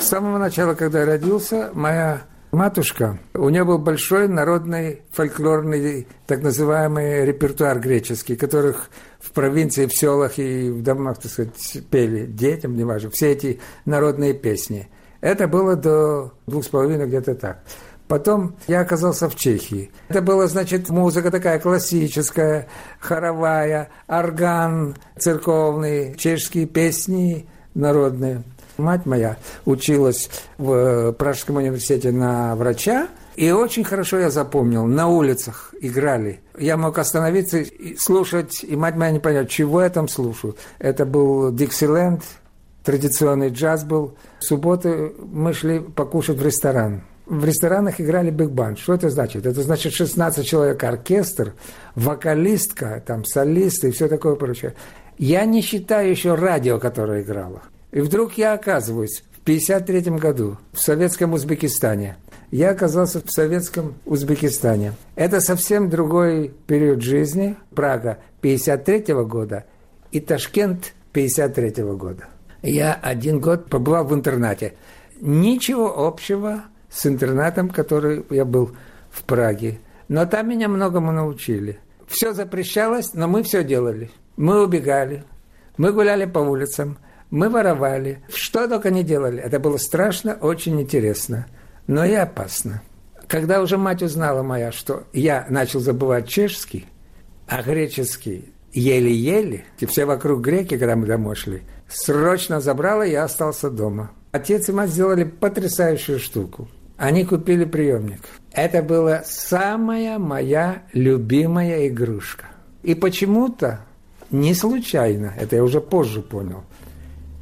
Speaker 2: С самого начала, когда я родился, моя матушка, у нее был большой народный фольклорный так называемый репертуар греческий, которых в провинции, в селах и в домах, так сказать, пели детям, неважно, все эти народные песни. Это было до двух с половиной где-то так. Потом я оказался в Чехии. Это была, значит, музыка такая классическая, хоровая, орган церковный, чешские песни народные. Мать моя училась в Пражском университете на врача, и очень хорошо я запомнил, на улицах играли. Я мог остановиться и слушать, и мать моя не поняла, чего я там слушаю. Это был Диксиленд, традиционный джаз был. В субботу мы шли покушать в ресторан в ресторанах играли биг-банд. Что это значит? Это значит 16 человек оркестр, вокалистка, там солисты и все такое прочее. Я не считаю еще радио, которое играло. И вдруг я оказываюсь в 1953 году в советском Узбекистане. Я оказался в советском Узбекистане. Это совсем другой период жизни. Прага 1953 года и Ташкент 1953 года. Я один год побывал в интернате. Ничего общего с интернатом, который я был в Праге. Но там меня многому научили. Все запрещалось, но мы все делали. Мы убегали, мы гуляли по улицам, мы воровали. Что только не делали. Это было страшно, очень интересно, но и опасно. Когда уже мать узнала моя, что я начал забывать чешский, а греческий еле-еле, и все вокруг греки, когда мы домой шли, срочно забрала, я остался дома. Отец и мать сделали потрясающую штуку. Они купили приемник. Это была самая моя любимая игрушка. И почему-то, не случайно, это я уже позже понял,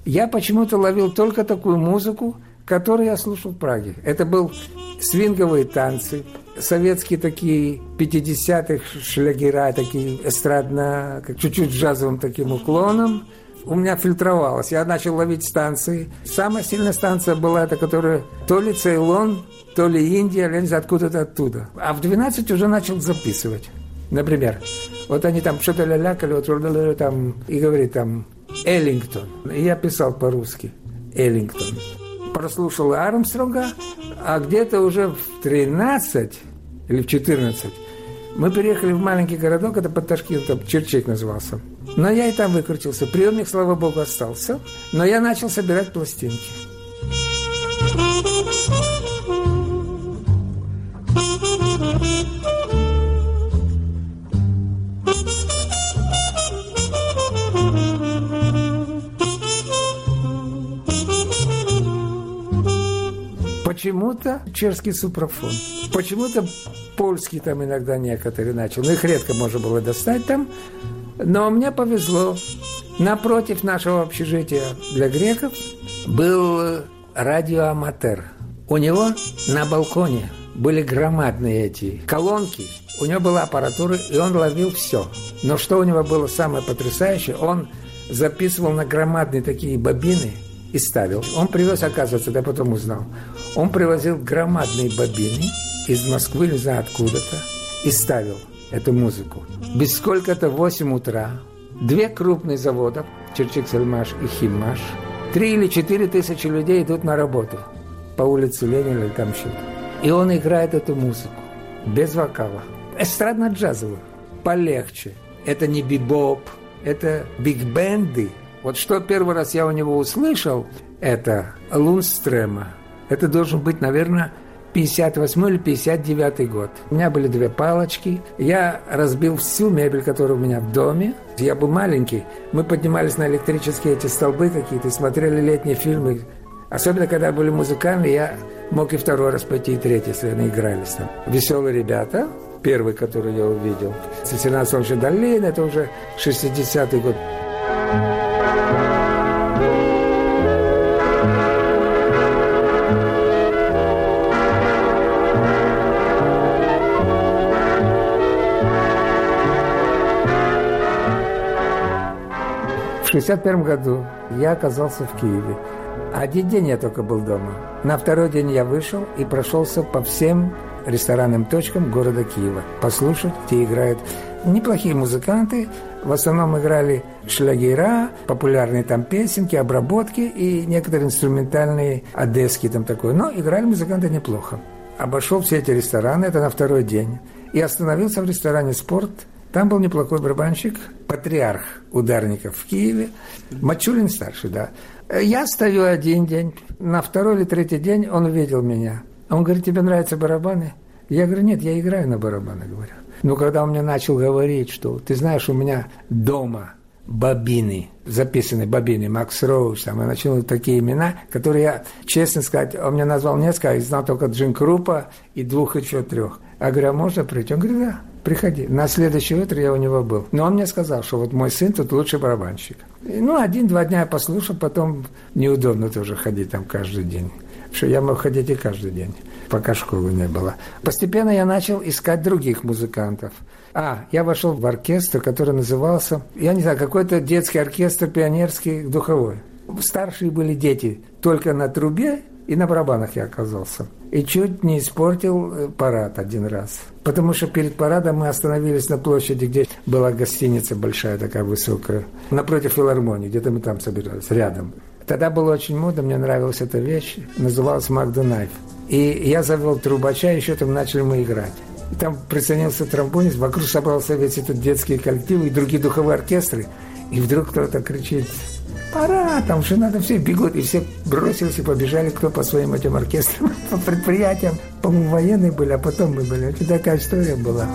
Speaker 2: я почему-то ловил только такую музыку, которую я слушал в Праге. Это был свинговые танцы, советские такие 50-х шлягера, такие эстрадно, чуть-чуть джазовым таким уклоном – у меня фильтровалось. Я начал ловить станции. Самая сильная станция была эта, которая то ли Цейлон, то ли Индия, знаю, откуда-то оттуда. А в 12 уже начал записывать. Например, вот они там что-то лялякали, вот там, и говорит там Эллингтон. Я писал по-русски Эллингтон. Прослушал Армстронга, а где-то уже в 13 или в 14 мы переехали в маленький городок, это под Ташкентом, Черчик назывался. Но я и там выкрутился. Приемник, слава богу, остался. Но я начал собирать пластинки. Почему-то чешский супрафон. Почему-то польский там иногда некоторые начал. Но их редко можно было достать там. Но мне повезло. Напротив нашего общежития для греков был радиоаматер. У него на балконе были громадные эти колонки, У него была аппаратура, и он ловил все. Но что у него было самое потрясающее, он записывал на громадные такие бобины и ставил. Он привез, оказывается, я потом узнал, он привозил громадные бобины из Москвы, не знаю откуда-то, и ставил эту музыку. Без сколько-то 8 утра две крупные завода, Черчик-Сельмаш и Химмаш, три или четыре тысячи людей идут на работу по улице Ленина или там что-то. И он играет эту музыку без вокала. Эстрадно-джазовую, полегче. Это не бибоп, это биг-бенды. Вот что первый раз я у него услышал, это Лунстрема. Это должен быть, наверное, 58 или 59 год. У меня были две палочки. Я разбил всю мебель, которая у меня в доме. Я был маленький. Мы поднимались на электрические эти столбы какие-то, смотрели летние фильмы. Особенно, когда были музыкальные, я мог и второй раз пойти, и третий, если они игрались там. Веселые ребята, первый, который я увидел. Сосина Солнечной долины, это уже 60-й год. В 61 году я оказался в Киеве. Один день я только был дома. На второй день я вышел и прошелся по всем ресторанным точкам города Киева. Послушать, где играют неплохие музыканты. В основном играли шлягера, популярные там песенки, обработки и некоторые инструментальные одесски там такое. Но играли музыканты неплохо. Обошел все эти рестораны, это на второй день. И остановился в ресторане «Спорт». Там был неплохой барабанщик, патриарх ударников в Киеве, Мачулин старший, да. Я стою один день, на второй или третий день он увидел меня. Он говорит, тебе нравятся барабаны? Я говорю, нет, я играю на барабанах, говорю. Но когда он мне начал говорить, что, ты знаешь, у меня дома бобины, записаны бобины, Макс Роуз, там, я начал такие имена, которые я, честно сказать, он мне назвал несколько, я знал только Джин Крупа и двух еще трех. Я говорю, а можно прийти? Он говорит, да, приходи. На следующее утро я у него был. Но он мне сказал, что вот мой сын тут лучший барабанщик. И, ну, один-два дня я послушал, потом неудобно тоже ходить там каждый день. Что я мог ходить и каждый день, пока школы не было. Постепенно я начал искать других музыкантов. А, я вошел в оркестр, который назывался, я не знаю, какой-то детский оркестр пионерский духовой. Старшие были дети, только на трубе и на барабанах я оказался. И чуть не испортил э, парад один раз. Потому что перед парадом мы остановились на площади, где была гостиница большая, такая высокая, напротив филармонии, где-то мы там собирались, рядом. Тогда было очень модно, мне нравилась эта вещь, называлась Магда. И я завел трубача, еще там начали мы играть. И там присоединился тромбонист, вокруг собрался весь этот детский коллектив и другие духовые оркестры. И вдруг кто-то кричит, пора, там же надо, все бегут. И все бросились и побежали, кто по своим этим оркестрам, [laughs] по предприятиям. По-моему, военные были, а потом мы были. Это такая история была.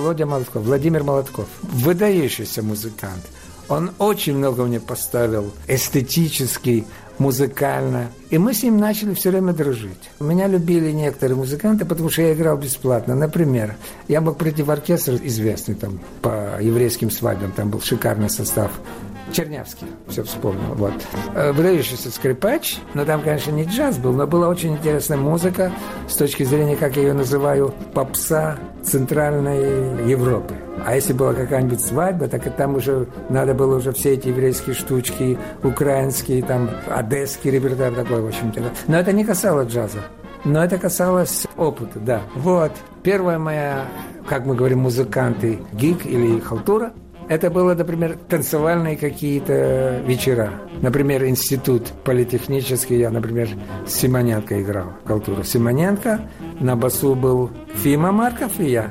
Speaker 2: Володя Молотков, Владимир Молотков. Выдающийся музыкант. Он очень много мне поставил эстетически, музыкально. И мы с ним начали все время дружить. Меня любили некоторые музыканты, потому что я играл бесплатно. Например, я мог прийти в оркестр известный там по еврейским свадьбам, там был шикарный состав. Чернявский, все вспомнил. Вот. Э, выдающийся скрипач, но там, конечно, не джаз был, но была очень интересная музыка с точки зрения, как я ее называю, попса Центральной Европы. А если была какая-нибудь свадьба, так и там уже надо было уже все эти еврейские штучки, украинские, там, одесский репертуар такой, в общем-то. Но это не касалось джаза. Но это касалось опыта, да. Вот. Первая моя, как мы говорим, музыканты, гик или халтура – это было, например, танцевальные какие-то вечера. Например, институт политехнический. Я, например, с Симоненко играл. Культуру Симоненко. На басу был Фима Марков и я.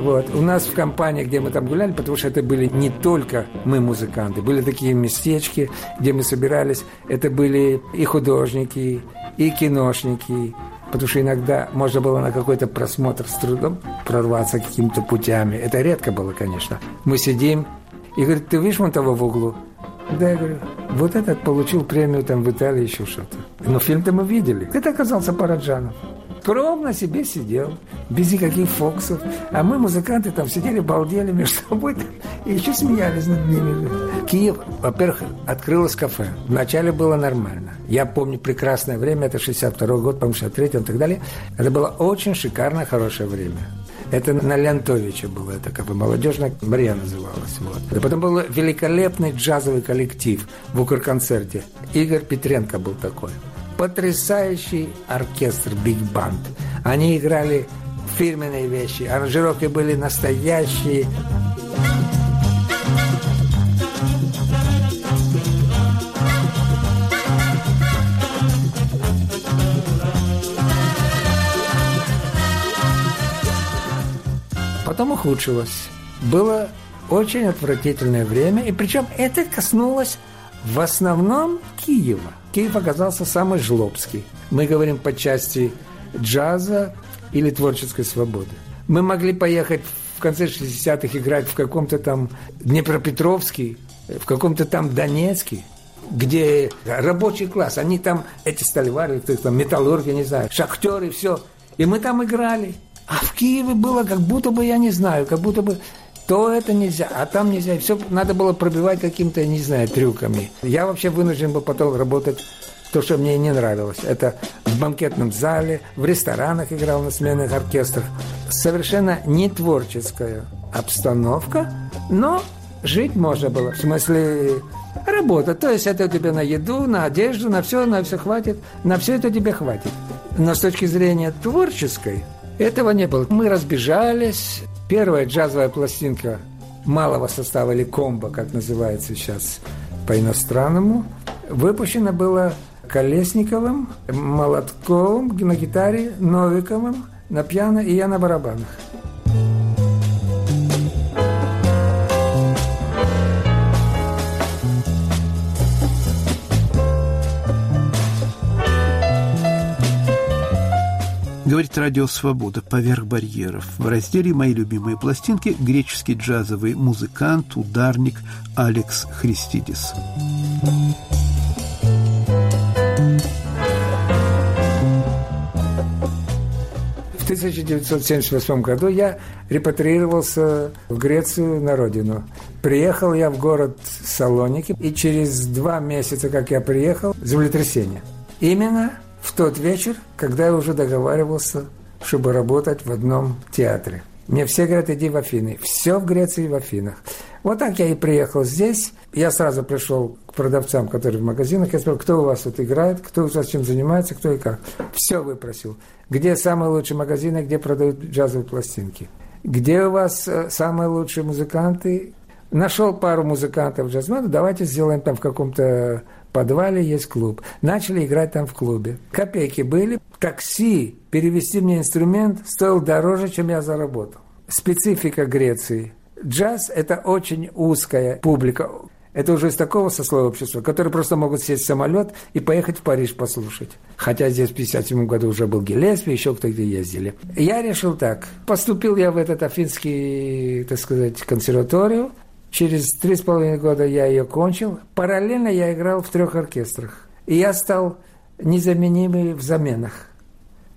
Speaker 2: Вот. У нас в компании, где мы там гуляли, потому что это были не только мы музыканты, были такие местечки, где мы собирались. Это были и художники, и киношники, потому что иногда можно было на какой-то просмотр с трудом прорваться какими-то путями. Это редко было, конечно. Мы сидим, и говорит, ты видишь вон того в углу? Да, я говорю, вот этот получил премию там в Италии еще что-то. Но фильм-то мы видели. Это оказался Параджанов. Скромно себе сидел, без никаких фокусов. А мы, музыканты, там сидели, балдели между собой и еще смеялись над ними. Киев, во-первых, открылось кафе. Вначале было нормально. Я помню прекрасное время, это 62 год, по-моему, 63 и так далее. Это было очень шикарное, хорошее время. Это на Леонтовича было, это как бы молодежная Мария называлась. Вот. И потом был великолепный джазовый коллектив в Укрконцерте. Игорь Петренко был такой. Потрясающий оркестр Биг Банд. Они играли фирменные вещи, аранжировки были настоящие. Потом ухудшилось. Было очень отвратительное время, и причем это коснулось в основном Киева. Киев оказался самый жлобский. Мы говорим по части джаза или творческой свободы. Мы могли поехать в конце 60-х играть в каком-то там Днепропетровске, в каком-то там Донецке, где рабочий класс, они там, эти стальвары, там металлурги, не знаю, шахтеры, все. И мы там играли. А в Киеве было как будто бы, я не знаю, как будто бы то это нельзя, а там нельзя. Все надо было пробивать каким-то, не знаю, трюками. Я вообще вынужден был потом работать то, что мне не нравилось. Это в банкетном зале, в ресторанах играл на сменных оркестрах. Совершенно не творческая обстановка, но жить можно было. В смысле, работа. То есть это тебе на еду, на одежду, на все, на все хватит. На все это тебе хватит. Но с точки зрения творческой, этого не было. Мы разбежались. Первая джазовая пластинка малого состава или комбо, как называется сейчас по-иностранному, выпущена была Колесниковым, Молотковым на гитаре, Новиковым на пиано и я на барабанах.
Speaker 1: Говорит Радио Свобода «Поверх барьеров». В разделе «Мои любимые пластинки» греческий джазовый музыкант, ударник Алекс Христидис.
Speaker 2: В 1978 году я репатриировался в Грецию на родину. Приехал я в город Салоники, и через два месяца, как я приехал, землетрясение. Именно в тот вечер, когда я уже договаривался, чтобы работать в одном театре. Мне все говорят, иди в Афины. Все в Греции в Афинах. Вот так я и приехал здесь. Я сразу пришел к продавцам, которые в магазинах. Я спросил, кто у вас тут играет, кто у вас чем занимается, кто и как. Все выпросил. Где самые лучшие магазины, где продают джазовые пластинки. Где у вас э, самые лучшие музыканты. Нашел пару музыкантов джазменов, давайте сделаем там в каком-то подвале есть клуб. Начали играть там в клубе. Копейки были. Такси, перевести мне инструмент, стоил дороже, чем я заработал. Специфика Греции. Джаз – это очень узкая публика. Это уже из такого сословия общества, которые просто могут сесть в самолет и поехать в Париж послушать. Хотя здесь в 1957 году уже был Гелеспи, еще кто-то ездили. Я решил так. Поступил я в этот афинский, так сказать, консерваторию. Через три с половиной года я ее кончил. Параллельно я играл в трех оркестрах. И я стал незаменимый в заменах.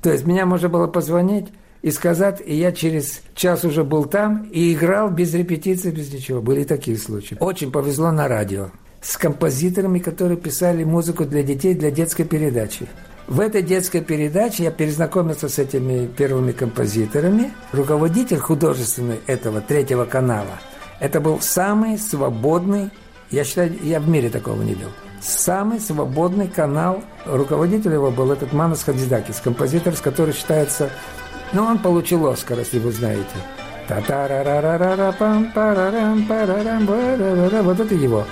Speaker 2: То есть меня можно было позвонить и сказать, и я через час уже был там и играл без репетиции, без ничего. Были такие случаи. Очень повезло на радио с композиторами, которые писали музыку для детей, для детской передачи. В этой детской передаче я перезнакомился с этими первыми композиторами. Руководитель художественный этого третьего канала – это был самый свободный, я считаю, я в мире такого не видел, самый свободный канал. Руководитель его был этот Манас Хадзидакис, композитор, с который считается, ну, он получил Оскар, если вы знаете. Вот это его.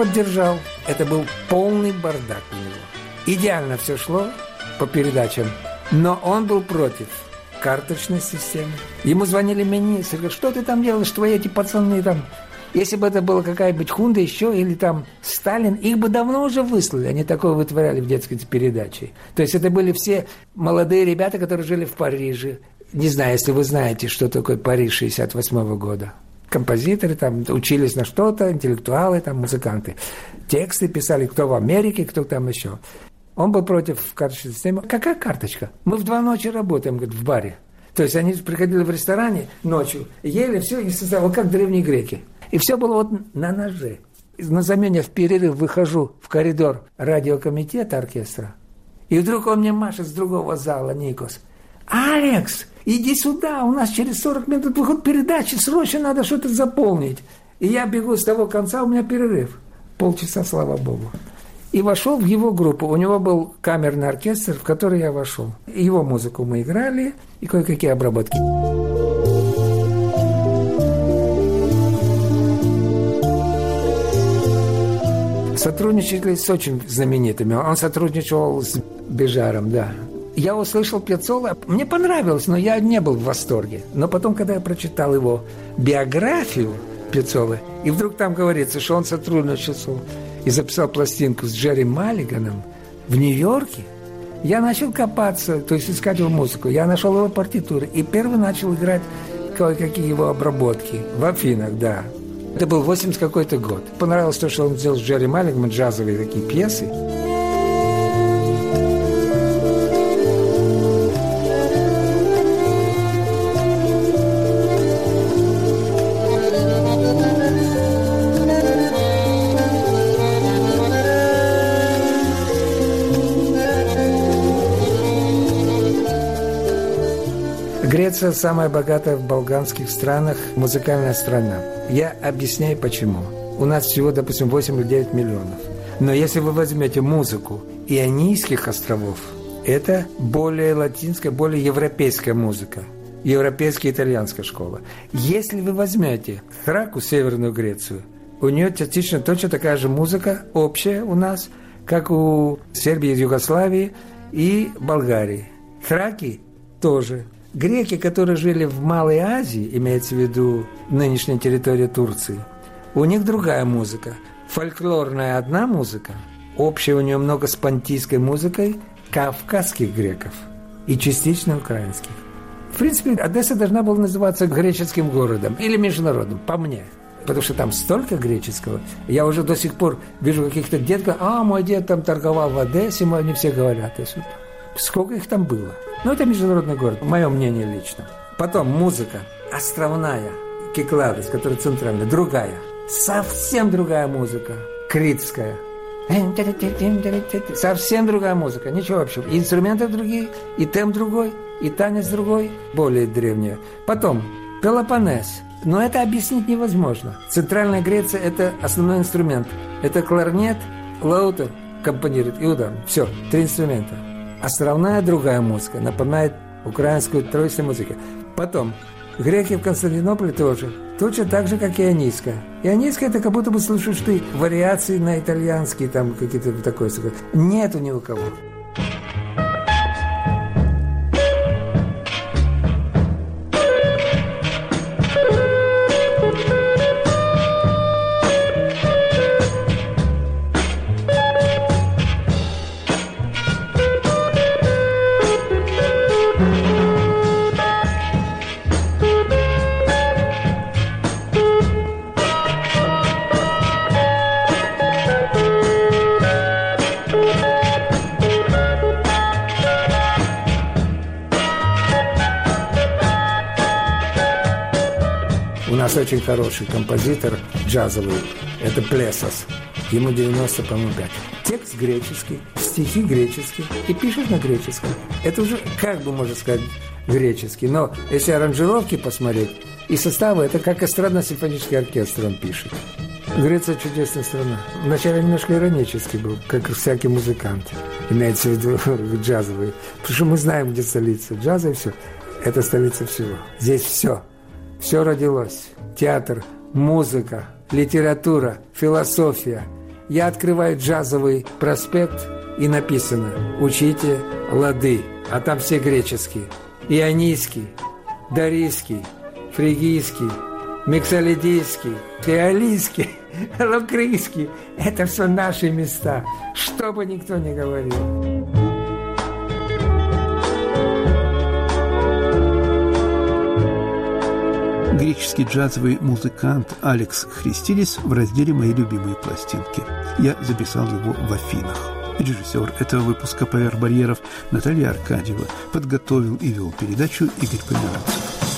Speaker 2: Поддержал. это был полный бардак у него. Идеально все шло по передачам, но он был против карточной системы. Ему звонили министры, говорят, что ты там делаешь, твои эти пацаны там если бы это была какая-нибудь Хунда еще или там Сталин, их бы давно уже выслали. Они такое вытворяли в детской передаче. То есть это были все молодые ребята, которые жили в Париже. Не знаю, если вы знаете, что такое Париж 68 -го года. Композиторы там учились на что-то, интеллектуалы, там музыканты. Тексты писали, кто в Америке, кто там еще. Он был против карточной системы. Какая карточка? Мы в два ночи работаем, говорит, в баре. То есть они приходили в ресторане ночью, ели все и создавали, как древние греки. И все было вот на ноже. На замене в перерыв выхожу в коридор радиокомитета оркестра. И вдруг он мне машет с другого зала, Никос. «Алекс, иди сюда, у нас через 40 минут выход передачи, срочно надо что-то заполнить». И я бегу с того конца, у меня перерыв. Полчаса, слава богу. И вошел в его группу. У него был камерный оркестр, в который я вошел. Его музыку мы играли и кое-какие обработки. Сотрудничали с очень знаменитыми. Он сотрудничал с Бежаром, да. Я услышал Пьяцола, мне понравилось, но я не был в восторге. Но потом, когда я прочитал его биографию Пьяцолы, и вдруг там говорится, что он сотрудничал и записал пластинку с Джерри Маллиганом в Нью-Йорке, я начал копаться, то есть искать его музыку. Я нашел его партитуры и первый начал играть кое-какие его обработки в Афинах, да. Это был 80 какой-то год. Понравилось то, что он сделал с Джерри Маллигом, джазовые такие пьесы. Греция самая богатая в балканских странах музыкальная страна. Я объясняю почему. У нас всего, допустим, 8 или 9 миллионов. Но если вы возьмете музыку Ионийских островов, это более латинская, более европейская музыка. Европейская итальянская школа. Если вы возьмете Храку, Северную Грецию, у нее частично точно такая же музыка, общая у нас, как у Сербии, Югославии и Болгарии. Храки тоже Греки, которые жили в Малой Азии, имеется в виду нынешняя территория Турции, у них другая музыка. Фольклорная одна музыка, общая у нее много с пантийской музыкой кавказских греков и частично украинских. В принципе, Одесса должна была называться греческим городом или международным, по мне. Потому что там столько греческого. Я уже до сих пор вижу каких-то детков, а, мой дед там торговал в Одессе, они все говорят. Сколько их там было? Ну, это международный город, мое мнение лично. Потом музыка островная, Кикладес, которая центральная, другая. Совсем другая музыка, критская. Совсем другая музыка, ничего общего. И инструменты другие, и темп другой, и танец другой, более древняя. Потом Пелопонес. Но это объяснить невозможно. Центральная Греция – это основной инструмент. Это кларнет, лаутер, компонирует и удар. Все, три инструмента островная другая музыка, напоминает украинскую троицу музыки. Потом, греки в Константинополе тоже, точно так же, как и ионийская. Ионийская – это как будто бы слушаешь ты вариации на итальянский, там какие-то такое. Нету ни у кого. Очень хороший композитор джазовый. Это Плесос. Ему 90, по-моему, 5. Текст греческий, стихи греческие. И пишет на греческом. Это уже, как бы можно сказать, греческий. Но если аранжировки посмотреть, и составы, это как эстрадно-симфонический оркестр он пишет. Греция чудесная страна. Вначале немножко иронический был, как всякий музыкант. Имеется в виду [laughs] джазовый. Потому что мы знаем, где столица джаза и все. Это столица всего. Здесь все. Все родилось. Театр, музыка, литература, философия, я открываю джазовый проспект, и написано «Учите лады», а там все греческие. Ионийский, Дарийский, Фригийский, Миксолидийский, Феолийский, Лукрийский. [laughs] Это все наши места, что бы никто не говорил.
Speaker 13: Греческий джазовый музыкант Алекс Христидис в разделе «Мои любимые пластинки». Я записал его в Афинах. Режиссер этого выпуска «Поверх барьеров» Наталья Аркадьева подготовил и вел передачу Игорь Померанцев.